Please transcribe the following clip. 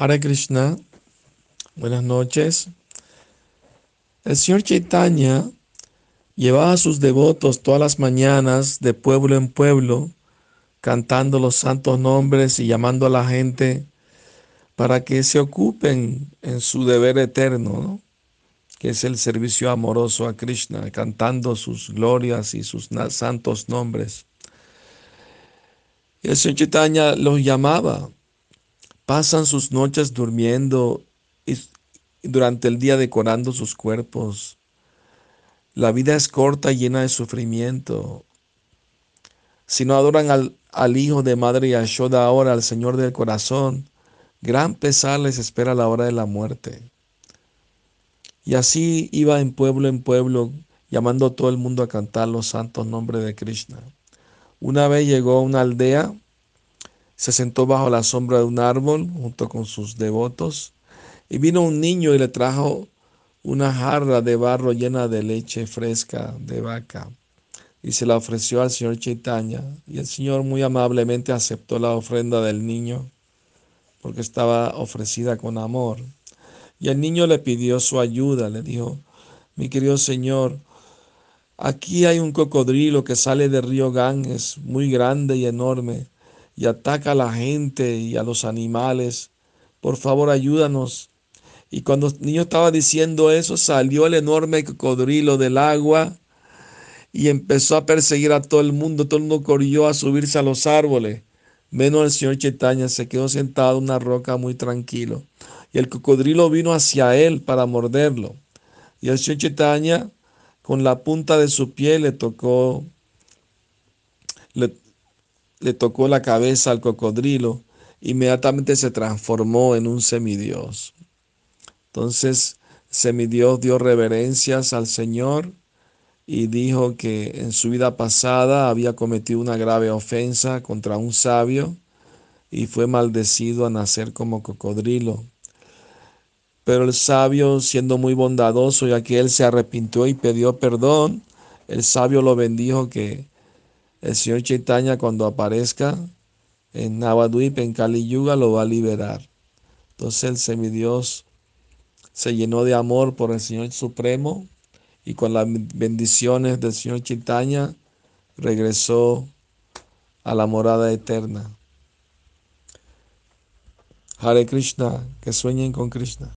Hare Krishna, buenas noches. El señor Chaitanya llevaba a sus devotos todas las mañanas de pueblo en pueblo, cantando los santos nombres y llamando a la gente para que se ocupen en su deber eterno, que es el servicio amoroso a Krishna, cantando sus glorias y sus santos nombres. Y el señor Chaitanya los llamaba Pasan sus noches durmiendo y durante el día decorando sus cuerpos. La vida es corta y llena de sufrimiento. Si no adoran al, al Hijo de Madre Yashoda ahora, al Señor del corazón, gran pesar les espera la hora de la muerte. Y así iba en pueblo en pueblo, llamando a todo el mundo a cantar los santos nombres de Krishna. Una vez llegó a una aldea se sentó bajo la sombra de un árbol junto con sus devotos y vino un niño y le trajo una jarra de barro llena de leche fresca de vaca y se la ofreció al señor Chaitanya y el señor muy amablemente aceptó la ofrenda del niño porque estaba ofrecida con amor. Y el niño le pidió su ayuda, le dijo, mi querido señor, aquí hay un cocodrilo que sale del río Ganges, muy grande y enorme y ataca a la gente y a los animales. Por favor, ayúdanos. Y cuando el niño estaba diciendo eso, salió el enorme cocodrilo del agua y empezó a perseguir a todo el mundo. Todo el mundo corrió a subirse a los árboles. Menos el señor Chetaña se quedó sentado en una roca muy tranquilo. Y el cocodrilo vino hacia él para morderlo. Y el señor Chetaña, con la punta de su pie, le tocó, le, le tocó la cabeza al cocodrilo, inmediatamente se transformó en un semidios. Entonces, semidios dio reverencias al Señor y dijo que en su vida pasada había cometido una grave ofensa contra un sabio y fue maldecido a nacer como cocodrilo. Pero el sabio, siendo muy bondadoso, ya que él se arrepintió y pidió perdón, el sabio lo bendijo que el señor Chaitanya cuando aparezca en Navadvip, en Kali Yuga, lo va a liberar. Entonces el semidios se llenó de amor por el Señor Supremo y con las bendiciones del Señor Chaitanya regresó a la morada eterna. Hare Krishna, que sueñen con Krishna.